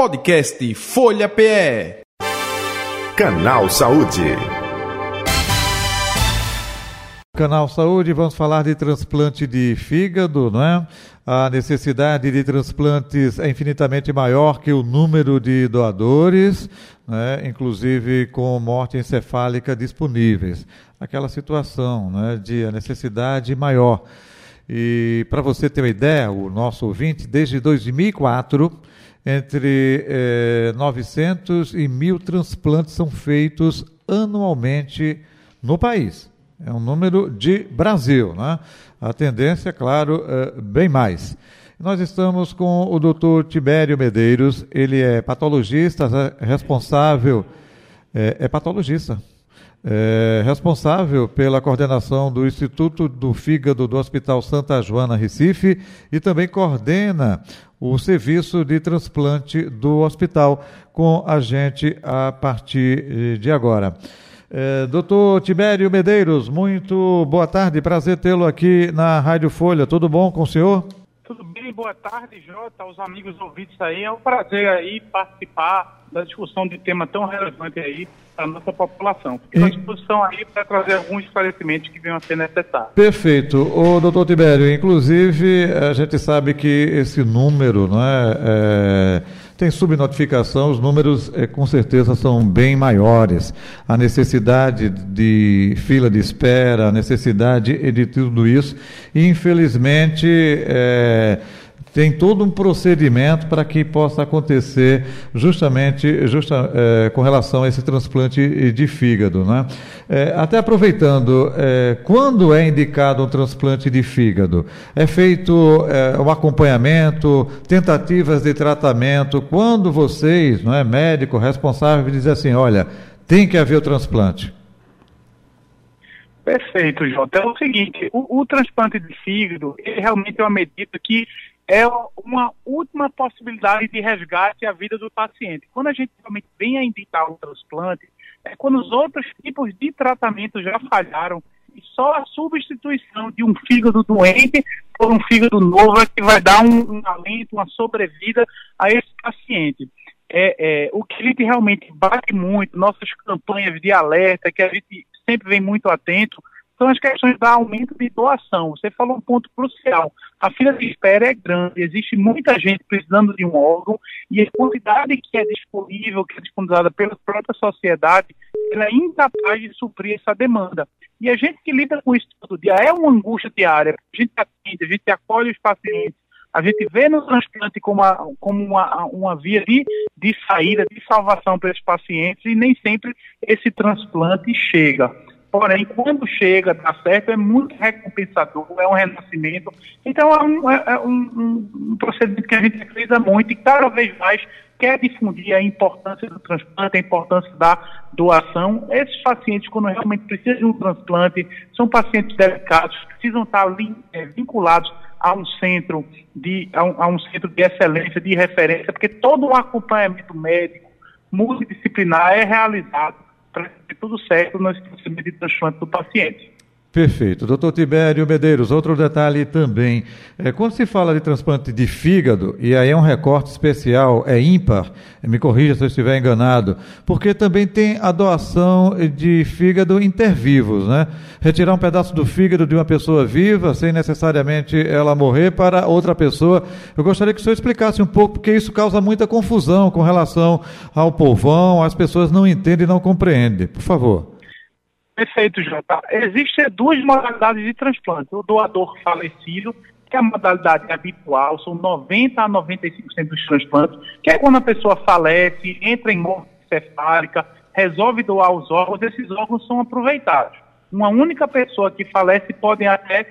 Podcast Folha PE. Canal Saúde. Canal Saúde, vamos falar de transplante de fígado, não é? A necessidade de transplantes é infinitamente maior que o número de doadores, né? inclusive com morte encefálica disponíveis. Aquela situação né? de a necessidade maior. E para você ter uma ideia, o nosso ouvinte, desde 2004, entre eh, 900 e 1.000 transplantes são feitos anualmente no país. É um número de Brasil, né? A tendência, claro, é bem mais. Nós estamos com o doutor Tibério Medeiros, ele é patologista responsável, é, é patologista, é responsável pela coordenação do Instituto do Fígado do Hospital Santa Joana, Recife, e também coordena o serviço de transplante do hospital com a gente a partir de agora. É, doutor Tibério Medeiros, muito boa tarde, prazer tê-lo aqui na Rádio Folha. Tudo bom com o senhor? Tudo bem, boa tarde, Jota, aos amigos ouvintes aí. É um prazer aí participar da discussão de tema tão relevante aí a nossa população. Fico à disposição aí para trazer alguns esclarecimentos que venham a ser necessários. Perfeito. O doutor Tibério, inclusive, a gente sabe que esse número, não é, é tem subnotificação, os números é, com certeza são bem maiores. A necessidade de fila de espera, a necessidade de tudo isso. E, infelizmente, é, tem todo um procedimento para que possa acontecer justamente justa, é, com relação a esse transplante de fígado. Né? É, até aproveitando, é, quando é indicado um transplante de fígado? É feito um acompanhamento, tentativas de tratamento, quando vocês, não é, médico responsável, dizem assim, olha, tem que haver o transplante? Perfeito, Jota. É o seguinte, o, o transplante de fígado, ele realmente é uma medida que é uma última possibilidade de resgate à vida do paciente. Quando a gente realmente vem a indicar o transplante, é quando os outros tipos de tratamento já falharam e só a substituição de um fígado doente por um fígado novo é que vai dar um, um alento, uma sobrevida a esse paciente. É, é, o que a gente realmente bate muito, nossas campanhas de alerta, que a gente sempre vem muito atento, são as questões do aumento de doação. Você falou um ponto crucial. A fila de espera é grande, existe muita gente precisando de um órgão e a quantidade que é disponível, que é disponibilizada pela própria sociedade, ela é incapaz de suprir essa demanda. E a gente que lida com isso todo dia é uma angústia diária. A gente atende, a gente acolhe os pacientes, a gente vê no transplante como, uma, como uma, uma via de, de saída, de salvação para esses pacientes e nem sempre esse transplante chega. Porém, quando chega, dá certo, é muito recompensador, é um renascimento. Então, é um, é, é um, um, procedimento que a gente acredita muito e cada vez mais quer difundir a importância do transplante, a importância da doação. Esses pacientes, quando realmente precisam de um transplante, são pacientes delicados, precisam estar é, vinculados a um centro de a um, a um centro de excelência, de referência, porque todo o acompanhamento médico multidisciplinar é realizado para ter tudo certo nesse procedimento de transplante do paciente. Perfeito. Doutor Tibério Medeiros, outro detalhe também. É, quando se fala de transplante de fígado, e aí é um recorte especial, é ímpar, me corrija se eu estiver enganado, porque também tem a doação de fígado intervivos, né? Retirar um pedaço do fígado de uma pessoa viva, sem necessariamente ela morrer, para outra pessoa. Eu gostaria que o senhor explicasse um pouco, porque isso causa muita confusão com relação ao povão, as pessoas não entendem e não compreendem. Por favor. Perfeito, Jota. Existem duas modalidades de transplante. O doador falecido, que é a modalidade habitual, são 90% a 95% dos transplantes, que é quando a pessoa falece, entra em morte cefálica, resolve doar os órgãos, esses órgãos são aproveitados. Uma única pessoa que falece pode até,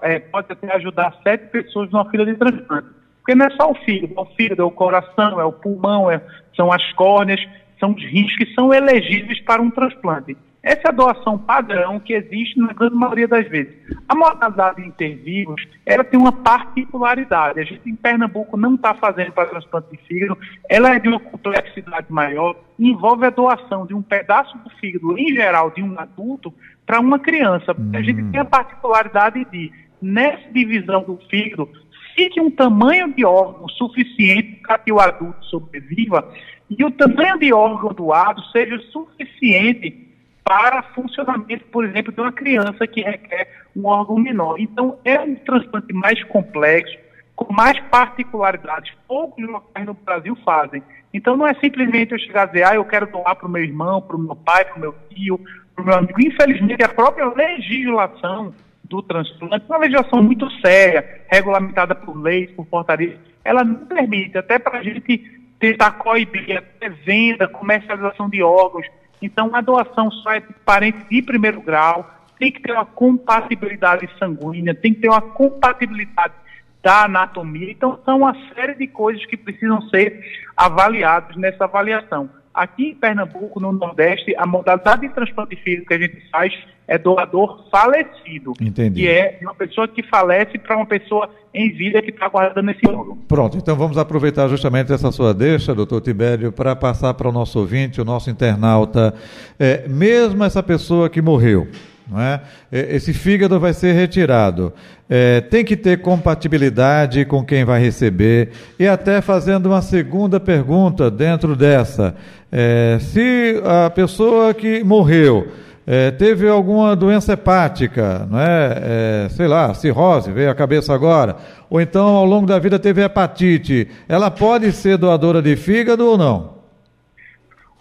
é, pode até ajudar sete pessoas numa fila de transplante. Porque não é só o fígado, é o fígado, é o coração, é o pulmão, é, são as córneas, são os rins que são elegíveis para um transplante. Essa é a doação padrão que existe na grande maioria das vezes. A modalidade de intervivos, ela tem uma particularidade. A gente em Pernambuco não está fazendo para transplante de fígado, ela é de uma complexidade maior, envolve a doação de um pedaço do fígado, em geral, de um adulto, para uma criança. Hum. A gente tem a particularidade de, nessa divisão do fígado, fique um tamanho de órgão suficiente para que o adulto sobreviva e o tamanho de órgão doado seja suficiente para funcionamento, por exemplo, de uma criança que requer um órgão menor. Então, é um transplante mais complexo, com mais particularidades. Poucos locais no Brasil fazem. Então, não é simplesmente eu chegar a dizer, ah, eu quero doar para o meu irmão, para o meu pai, para o meu tio, para o meu amigo. Infelizmente, a própria legislação do transplante, uma legislação muito séria, regulamentada por leis, por portarias, ela não permite, até para a gente tentar coibir até venda, comercialização de órgãos. Então, a doação só é de parente de primeiro grau, tem que ter uma compatibilidade sanguínea, tem que ter uma compatibilidade da anatomia. Então, são uma série de coisas que precisam ser avaliadas nessa avaliação. Aqui em Pernambuco, no Nordeste, a modalidade de transplante físico que a gente faz é doador falecido. Entendi. Que é uma pessoa que falece para uma pessoa em vida que está guardando esse órgão. Pronto, então vamos aproveitar justamente essa sua deixa, doutor Tibério, para passar para o nosso ouvinte, o nosso internauta, é, mesmo essa pessoa que morreu, não é? é esse fígado vai ser retirado. É, tem que ter compatibilidade com quem vai receber. E até fazendo uma segunda pergunta dentro dessa: é, se a pessoa que morreu é, teve alguma doença hepática, não é? é? sei lá, cirrose, veio à cabeça agora, ou então ao longo da vida teve hepatite, ela pode ser doadora de fígado ou não?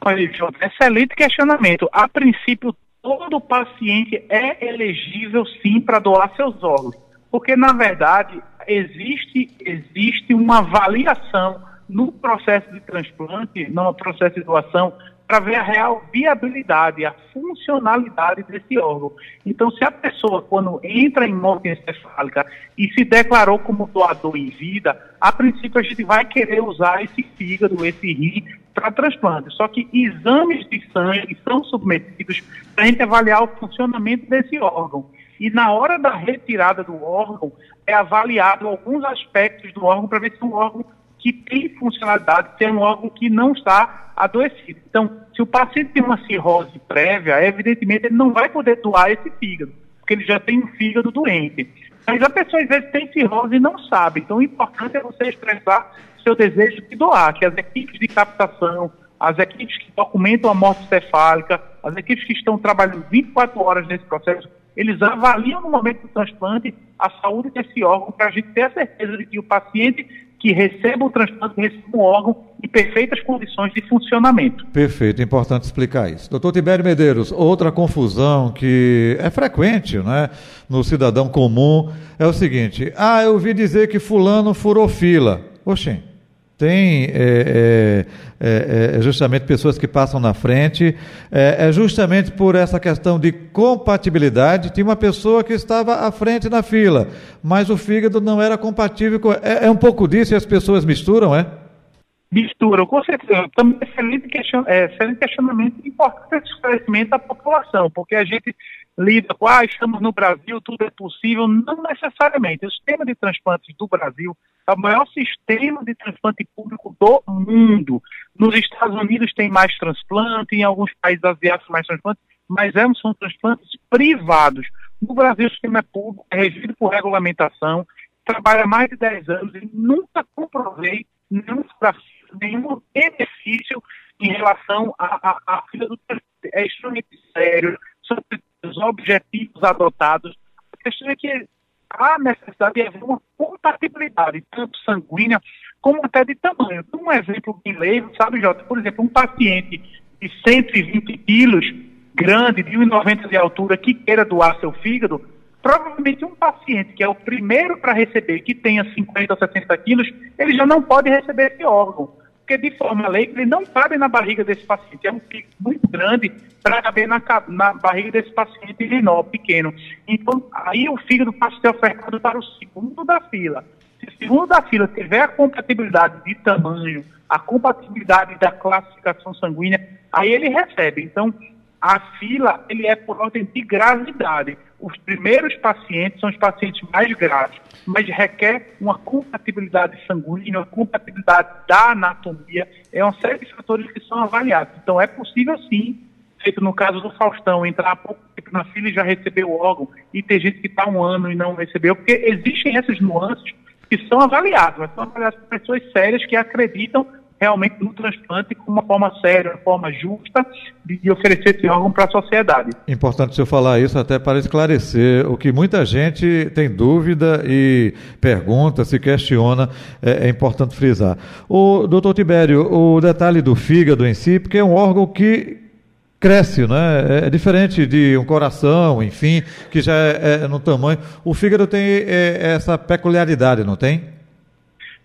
Olha, excelente questionamento. A princípio, todo paciente é elegível sim para doar seus órgãos, porque na verdade existe, existe uma avaliação no processo de transplante, no processo de doação, para ver a real viabilidade, a funcionalidade desse órgão. Então, se a pessoa, quando entra em morte encefálica e se declarou como doador em vida, a princípio a gente vai querer usar esse fígado, esse rim, para transplante. Só que exames de sangue são submetidos para a gente avaliar o funcionamento desse órgão. E na hora da retirada do órgão, é avaliado alguns aspectos do órgão para ver se o órgão que tem funcionalidade, se é um órgão que não está adoecido. Então, se o paciente tem uma cirrose prévia, evidentemente ele não vai poder doar esse fígado, porque ele já tem um fígado doente. Mas a pessoa às vezes tem cirrose e não sabe. Então, o importante é você expressar seu desejo de doar, que as equipes de captação, as equipes que documentam a morte cefálica, as equipes que estão trabalhando 24 horas nesse processo, eles avaliam no momento do transplante a saúde desse órgão para a gente ter a certeza de que o paciente que receba o transplante, receba um órgão em perfeitas condições de funcionamento. Perfeito, importante explicar isso. Doutor Tibério Medeiros, outra confusão que é frequente né, no cidadão comum é o seguinte: ah, eu ouvi dizer que fulano furou fila. Oxê, tem é, é, é, é, justamente pessoas que passam na frente, é, é, justamente por essa questão de compatibilidade. Tinha uma pessoa que estava à frente na fila, mas o fígado não era compatível com. É, é um pouco disso e as pessoas misturam, é? Misturam, com certeza. Também excelente, question, é, excelente questionamento e importante esclarecimento da população, porque a gente lida com, ah, estamos no Brasil, tudo é possível. Não necessariamente. O sistema de transplantes do Brasil é o maior sistema de transplante público do mundo. Nos Estados Unidos tem mais transplante, em alguns países asiáticos mais transplante, mas são transplantes privados. No Brasil, o sistema é público, é regido por regulamentação, trabalha há mais de 10 anos e nunca comprovei nenhum, nenhum benefício em relação à fila do transplante. É extremamente sério, são os objetivos adotados. A questão é que há necessidade de haver uma compatibilidade, tanto sanguínea como até de tamanho. Um exemplo bem leigo, sabe, Jota? Por exemplo, um paciente de 120 quilos, grande, de 1,90 de altura, que queira doar seu fígado, provavelmente um paciente que é o primeiro para receber, que tenha 50 ou 60 quilos, ele já não pode receber esse órgão porque de forma leiga ele não cabe na barriga desse paciente. É um pico muito grande para caber na, na, barriga desse paciente menor, pequeno. Então, aí o fígado passa a ser ofertado para o segundo da fila. Se o segundo da fila tiver a compatibilidade de tamanho, a compatibilidade da classificação sanguínea, aí ele recebe. Então, a fila ele é por ordem de gravidade os primeiros pacientes são os pacientes mais graves, mas requer uma compatibilidade sanguínea, uma compatibilidade da anatomia, é uma série de fatores que são avaliados. Então é possível sim, feito no caso do Faustão, entrar há pouco tempo na fila e já receber o órgão, e ter gente que está um ano e não recebeu, porque existem essas nuances que são avaliados, mas são avaliados por pessoas sérias que acreditam realmente no transplante como uma forma séria, uma forma justa de, de oferecer esse órgão para a sociedade. Importante o senhor falar isso até para esclarecer o que muita gente tem dúvida e pergunta, se questiona, é, é importante frisar. O doutor Tibério, o detalhe do fígado em si, porque é um órgão que cresce, né? É, é diferente de um coração, enfim, que já é, é no tamanho. O fígado tem é, essa peculiaridade, não tem?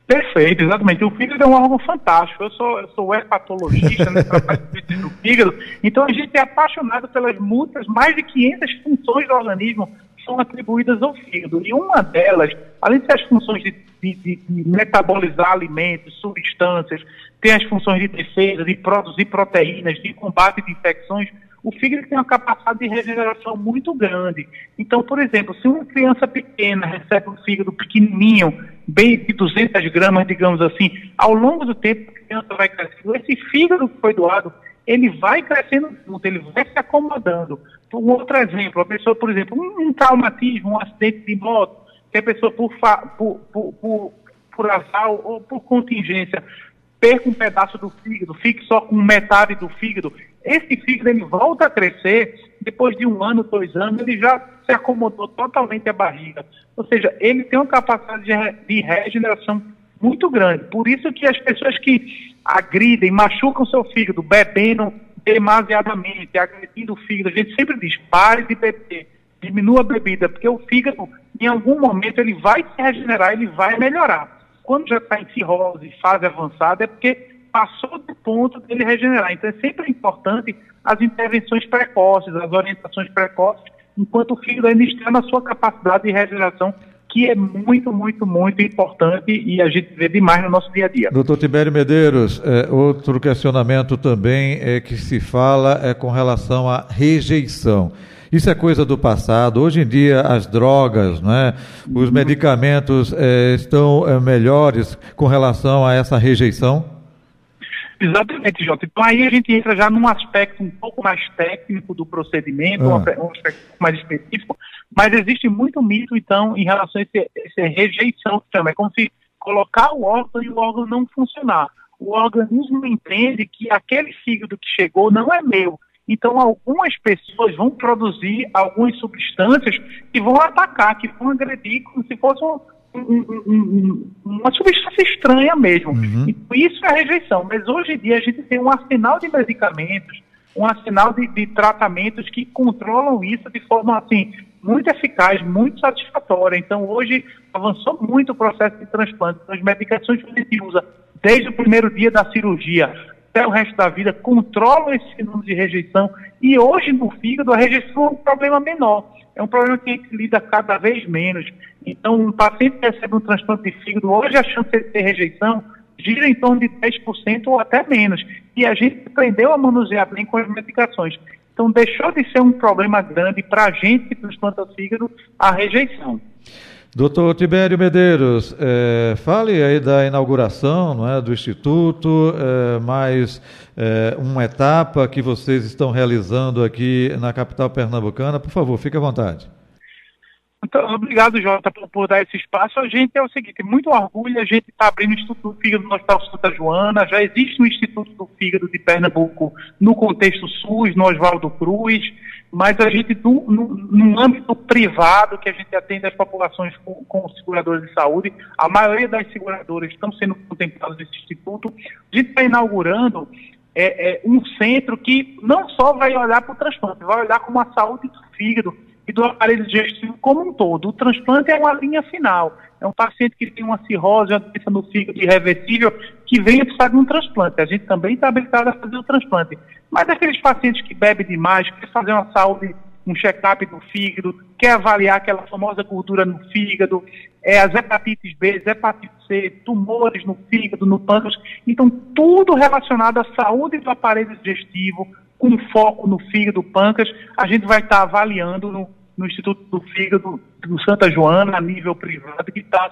Perfeito, exatamente. O fígado é um órgão fantástico. Eu sou, eu sou hepatologista, né, do fígado, então a gente é apaixonado pelas muitas, mais de 500 funções do organismo são atribuídas ao fígado. E uma delas, além de ter as funções de, de, de metabolizar alimentos, substâncias, tem as funções de defesa, de produzir proteínas, de combate de infecções, o fígado tem uma capacidade de regeneração muito grande. Então, por exemplo, se uma criança pequena recebe um fígado pequenininho, bem de 200 gramas, digamos assim, ao longo do tempo a criança vai crescendo, esse fígado que foi doado, ele vai crescendo junto, ele vai se acomodando. Um outro exemplo, a pessoa, por exemplo, um, um traumatismo, um acidente de moto, que a pessoa, por, por, por, por, por azar ou por contingência, perca um pedaço do fígado, fique só com metade do fígado, esse fígado ele volta a crescer, depois de um ano, dois anos, ele já se acomodou totalmente à barriga. Ou seja, ele tem uma capacidade de, regeneração muito grande. Por isso que as pessoas que agridem, machucam seu fígado, bebendo demasiadamente, agredindo o fígado, a gente sempre diz, pare de beber, diminua a bebida, porque o fígado, em algum momento, ele vai se regenerar, ele vai melhorar. Quando já está em cirrose, fase avançada, é porque passou do ponto dele regenerar. Então é sempre importante as intervenções precoces, as orientações precoces, enquanto o fígado ainda está na sua capacidade de regeneração, que é muito, muito, muito importante e a gente vê demais no nosso dia a dia. Doutor Tibério Medeiros, é, outro questionamento também é que se fala é com relação à rejeição. Isso é coisa do passado. Hoje em dia, as drogas, né, os medicamentos é, estão é, melhores com relação a essa rejeição? Exatamente, Jota. Então aí a gente entra já num aspecto um pouco mais técnico do procedimento, ah. um aspecto mais específico, mas existe muito mito, então, em relação a essa rejeição que chama. É como se colocar o órgão e o órgão não funcionar. O organismo entende que aquele fígado que chegou não é meu, então, algumas pessoas vão produzir algumas substâncias que vão atacar, que vão agredir, como se fosse um, um, um, uma substância estranha mesmo. Uhum. Então, isso é rejeição. Mas hoje em dia a gente tem um arsenal de medicamentos, um arsenal de, de tratamentos que controlam isso de forma assim muito eficaz, muito satisfatória. Então, hoje avançou muito o processo de transplante. Então, as medicações que a gente usa desde o primeiro dia da cirurgia até o resto da vida, controlam esse fenômeno de rejeição. E hoje, no fígado, a rejeição é um problema menor. É um problema que a gente lida cada vez menos. Então, um paciente que recebe um transplante de fígado, hoje a chance de ter rejeição gira em torno de 10% ou até menos. E a gente aprendeu a manusear bem com as medicações. Então, deixou de ser um problema grande para a gente que transplanta fígado a rejeição. Doutor Tibério Medeiros, é, fale aí da inauguração não é, do Instituto, é, mais é, uma etapa que vocês estão realizando aqui na capital pernambucana. Por favor, fique à vontade. Então, obrigado, Jota, por, por, dar esse espaço. A gente é o seguinte, muito orgulho, a gente está abrindo o Instituto do Fígado no Hospital Santa Joana, já existe um Instituto do Fígado de Pernambuco no contexto SUS, no Oswaldo Cruz, mas a gente, no, no, no, âmbito privado, que a gente atende as populações com, com seguradoras de saúde, a maioria das seguradoras estão sendo contempladas nesse instituto. A gente está inaugurando é, é, um centro que não só vai olhar para o transplante, vai olhar como a saúde do fígado e do aparelho digestivo como um todo. O transplante é uma linha final. É um paciente que tem uma cirrose, uma doença no fígado irreversível, que vem precisar de um transplante. A gente também está habilitado a fazer o transplante. Mas aqueles pacientes que bebem demais, quer fazer uma saúde, um check-up do fígado, quer avaliar aquela famosa gordura no fígado, é, as hepatites B, as hepatites C, tumores no fígado, no pâncreas. Então, tudo relacionado à saúde do aparelho digestivo, com foco no fígado, pâncreas, a gente vai estar tá avaliando no, no Instituto do Fígado do Santa Joana, a nível privado, que está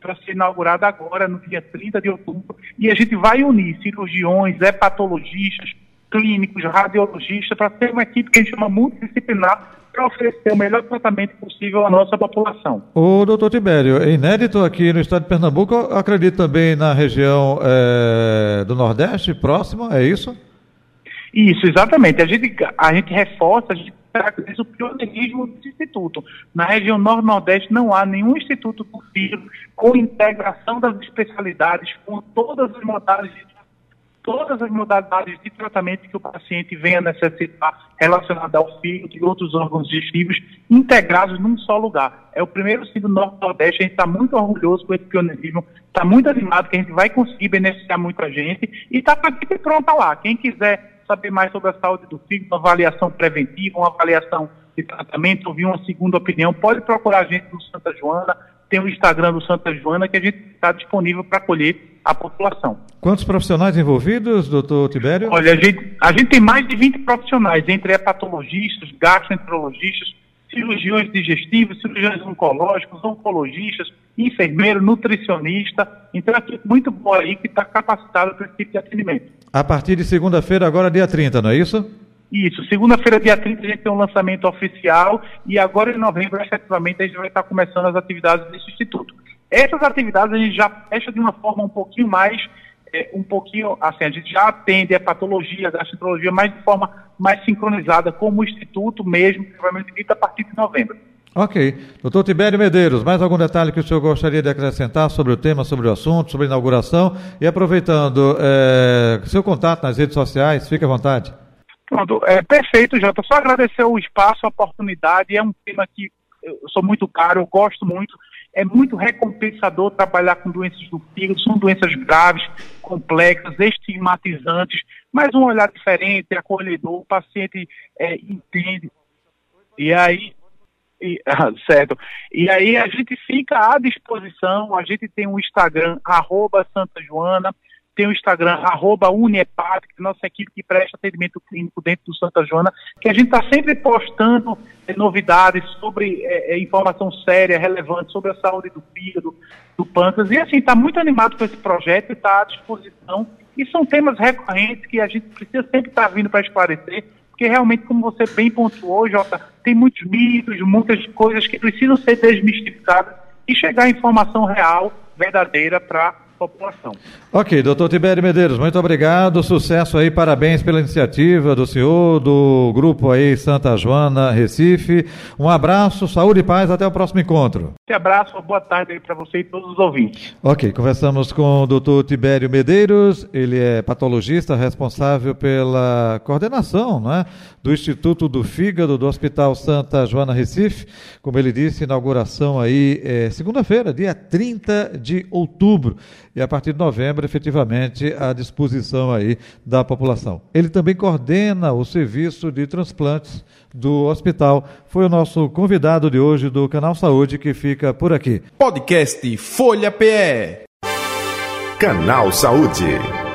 para ser inaugurado agora, no dia 30 de outubro. E a gente vai unir cirurgiões, hepatologistas, clínicos, radiologistas, para ter uma equipe que a gente chama multidisciplinar para oferecer o melhor tratamento possível à nossa população. O doutor Tibério, é inédito aqui no estado de Pernambuco, acredito também na região é, do Nordeste, próxima, é isso? Isso, exatamente. A gente, a gente reforça, a gente caracteriza o pioneirismo desse instituto. Na região Norte-Nordeste não há nenhum instituto do filho com integração das especialidades, com todas as modalidades de todas as modalidades de tratamento que o paciente venha necessitar relacionada ao fígado e outros órgãos digestivos integrados num só lugar. É o primeiro ciclo Norte-Nordeste, a gente está muito orgulhoso com esse pioneirismo, está muito animado que a gente vai conseguir beneficiar muita gente e está para pronta lá. Quem quiser saber mais sobre a saúde do fígado, uma avaliação preventiva, uma avaliação de tratamento, ouvir uma segunda opinião, pode procurar a gente no Santa Joana, tem o Instagram do Santa Joana que a gente está disponível para acolher a população. Quantos profissionais envolvidos, doutor Tibério? Olha, a gente, a gente tem mais de 20 profissionais, entre hepatologistas, gastroenterologistas, cirurgiões digestivos, cirurgiões oncológicos, oncologistas, enfermeiro, nutricionista. Então, é muito boa aí que está capacitada para esse tipo de atendimento. A partir de segunda-feira, agora dia 30, não é isso? Isso, segunda-feira, dia 30, a gente tem um lançamento oficial e agora em novembro, efetivamente, a gente vai estar começando as atividades desse instituto. Essas atividades a gente já fecha de uma forma um pouquinho mais, é, um pouquinho, assim, a gente já atende a patologia, a gastroenterologia, mas de forma mais sincronizada, como o instituto mesmo, que provavelmente dito a partir de novembro. Ok. Doutor Tibério Medeiros, mais algum detalhe que o senhor gostaria de acrescentar sobre o tema, sobre o assunto, sobre a inauguração? E aproveitando, é, seu contato nas redes sociais, fique à vontade. Pronto, é perfeito, Jota. Só agradecer o espaço, a oportunidade. É um tema que eu sou muito caro, eu gosto muito. É muito recompensador trabalhar com doenças do fígado, são doenças graves, complexas, estigmatizantes, mas um olhar diferente, acolhedor, o paciente é, entende. E aí, e, certo. E aí a gente fica à disposição, a gente tem um Instagram, arroba Santa Joana, tem o Instagram, arroba que é nossa equipe que presta atendimento clínico dentro do Santa Joana, que a gente está sempre postando é, novidades sobre é, informação séria, relevante sobre a saúde do fígado, do pâncreas, e assim, está muito animado com esse projeto e está à disposição. E são temas recorrentes que a gente precisa sempre estar tá vindo para esclarecer, porque realmente, como você bem pontuou, Jota, tem muitos mitos, muitas coisas que precisam ser desmistificadas e chegar a informação real, verdadeira, para população. Ok, doutor Tibério Medeiros, muito obrigado, sucesso aí, parabéns pela iniciativa do senhor, do grupo aí Santa Joana, Recife. Um abraço, saúde e paz, até o próximo encontro. Um abraço, uma boa tarde aí para você e todos os ouvintes. Ok, conversamos com o doutor Tibério Medeiros, ele é patologista responsável pela coordenação né, do Instituto do Fígado do Hospital Santa Joana Recife. Como ele disse, inauguração aí é, segunda-feira, dia 30 de outubro e a partir de novembro, efetivamente, à disposição aí da população. Ele também coordena o serviço de transplantes do hospital. Foi o nosso convidado de hoje do Canal Saúde que fica por aqui. Podcast Folha PE. Canal Saúde.